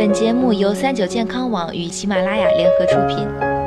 本节目由三九健康网与喜马拉雅联合出品。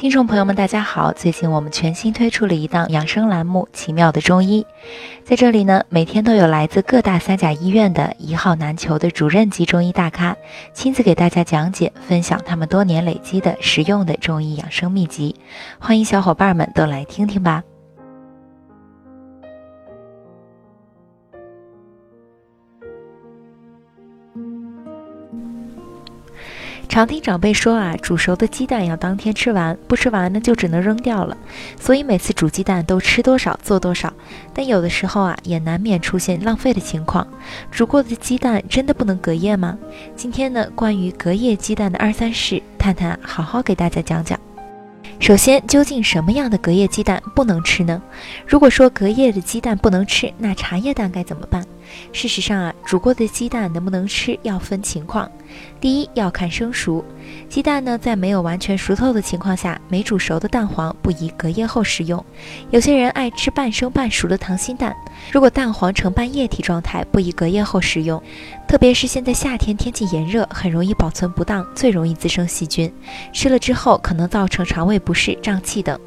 听众朋友们，大家好！最近我们全新推出了一档养生栏目《奇妙的中医》，在这里呢，每天都有来自各大三甲医院的一号难求的主任级中医大咖，亲自给大家讲解、分享他们多年累积的实用的中医养生秘籍，欢迎小伙伴们都来听听吧。常听长辈说啊，煮熟的鸡蛋要当天吃完，不吃完呢就只能扔掉了。所以每次煮鸡蛋都吃多少做多少。但有的时候啊，也难免出现浪费的情况。煮过的鸡蛋真的不能隔夜吗？今天呢，关于隔夜鸡蛋的二三事，探探好好给大家讲讲。首先，究竟什么样的隔夜鸡蛋不能吃呢？如果说隔夜的鸡蛋不能吃，那茶叶蛋该怎么办？事实上啊，煮过的鸡蛋能不能吃要分情况。第一要看生熟，鸡蛋呢在没有完全熟透的情况下，没煮熟的蛋黄不宜隔夜后食用。有些人爱吃半生半熟的溏心蛋，如果蛋黄呈半液体状态，不宜隔夜后食用。特别是现在夏天天气炎热，很容易保存不当，最容易滋生细菌，吃了之后可能造成肠胃不适、胀气等。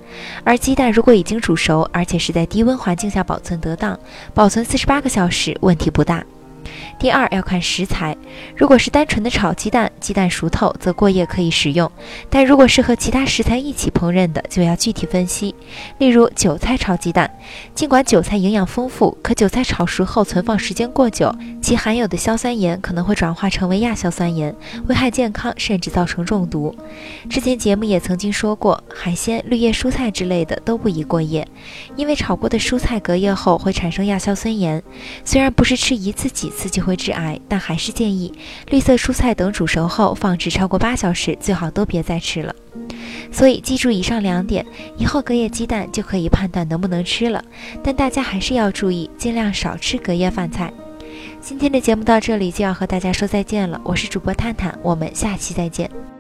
而鸡蛋如果已经煮熟，而且是在低温环境下保存得当，保存四十八个小时，问题不大。第二要看食材，如果是单纯的炒鸡蛋，鸡蛋熟透则过夜可以食用；但如果是和其他食材一起烹饪的，就要具体分析。例如韭菜炒鸡蛋，尽管韭菜营养丰富，可韭菜炒熟后存放时间过久，其含有的硝酸盐可能会转化成为亚硝酸盐，危害健康，甚至造成中毒。之前节目也曾经说过，海鲜、绿叶蔬菜之类的都不宜过夜，因为炒过的蔬菜隔夜后会产生亚硝酸盐，虽然不是吃一次几次就会致癌，但还是建议绿色蔬菜等煮熟后放置超过八小时，最好都别再吃了。所以记住以上两点，以后隔夜鸡蛋就可以判断能不能吃了。但大家还是要注意，尽量少吃隔夜饭菜。今天的节目到这里就要和大家说再见了，我是主播探探，我们下期再见。